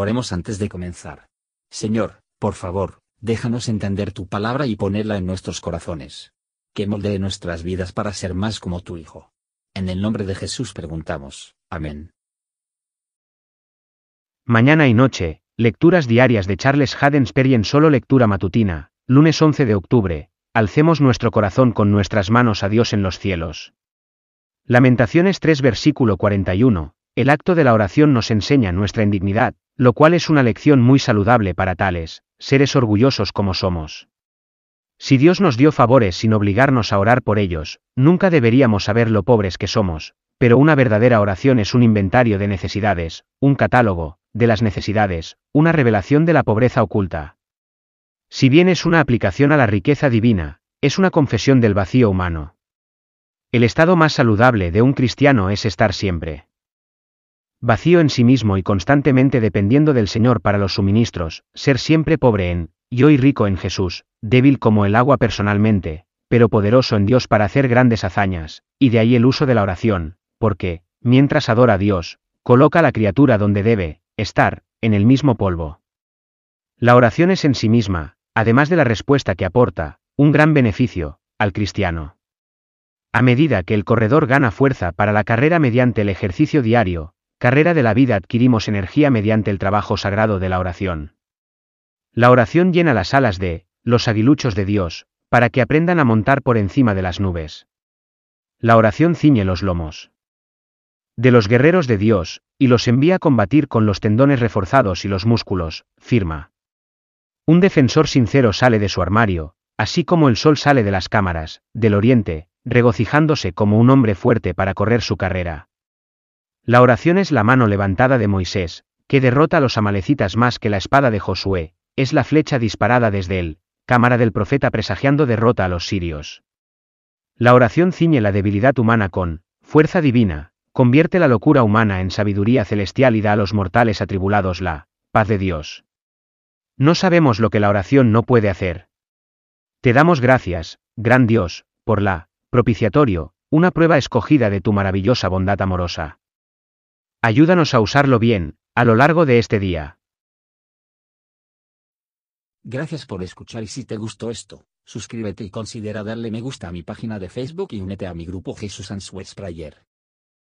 Oremos antes de comenzar. Señor, por favor, déjanos entender tu palabra y ponerla en nuestros corazones. Que moldee nuestras vidas para ser más como tu Hijo. En el nombre de Jesús preguntamos. Amén. Mañana y noche, lecturas diarias de Charles Haddensperry en solo lectura matutina, lunes 11 de octubre, alcemos nuestro corazón con nuestras manos a Dios en los cielos. Lamentaciones 3 versículo 41, el acto de la oración nos enseña nuestra indignidad, lo cual es una lección muy saludable para tales, seres orgullosos como somos. Si Dios nos dio favores sin obligarnos a orar por ellos, nunca deberíamos saber lo pobres que somos, pero una verdadera oración es un inventario de necesidades, un catálogo, de las necesidades, una revelación de la pobreza oculta. Si bien es una aplicación a la riqueza divina, es una confesión del vacío humano. El estado más saludable de un cristiano es estar siempre vacío en sí mismo y constantemente dependiendo del Señor para los suministros, ser siempre pobre en, y hoy rico en Jesús, débil como el agua personalmente, pero poderoso en Dios para hacer grandes hazañas, y de ahí el uso de la oración, porque, mientras adora a Dios, coloca a la criatura donde debe, estar, en el mismo polvo. La oración es en sí misma, además de la respuesta que aporta, un gran beneficio, al cristiano. A medida que el corredor gana fuerza para la carrera mediante el ejercicio diario, carrera de la vida adquirimos energía mediante el trabajo sagrado de la oración. La oración llena las alas de, los aguiluchos de Dios, para que aprendan a montar por encima de las nubes. La oración ciñe los lomos de los guerreros de Dios, y los envía a combatir con los tendones reforzados y los músculos, firma. Un defensor sincero sale de su armario, así como el sol sale de las cámaras, del oriente, regocijándose como un hombre fuerte para correr su carrera. La oración es la mano levantada de Moisés, que derrota a los amalecitas más que la espada de Josué, es la flecha disparada desde él, cámara del profeta presagiando derrota a los sirios. La oración ciñe la debilidad humana con, fuerza divina, convierte la locura humana en sabiduría celestial y da a los mortales atribulados la, paz de Dios. No sabemos lo que la oración no puede hacer. Te damos gracias, gran Dios, por la, propiciatorio, una prueba escogida de tu maravillosa bondad amorosa. Ayúdanos a usarlo bien, a lo largo de este día. Gracias por escuchar y si te gustó esto, suscríbete y considera darle me gusta a mi página de Facebook y únete a mi grupo Jesús Answers Prayer.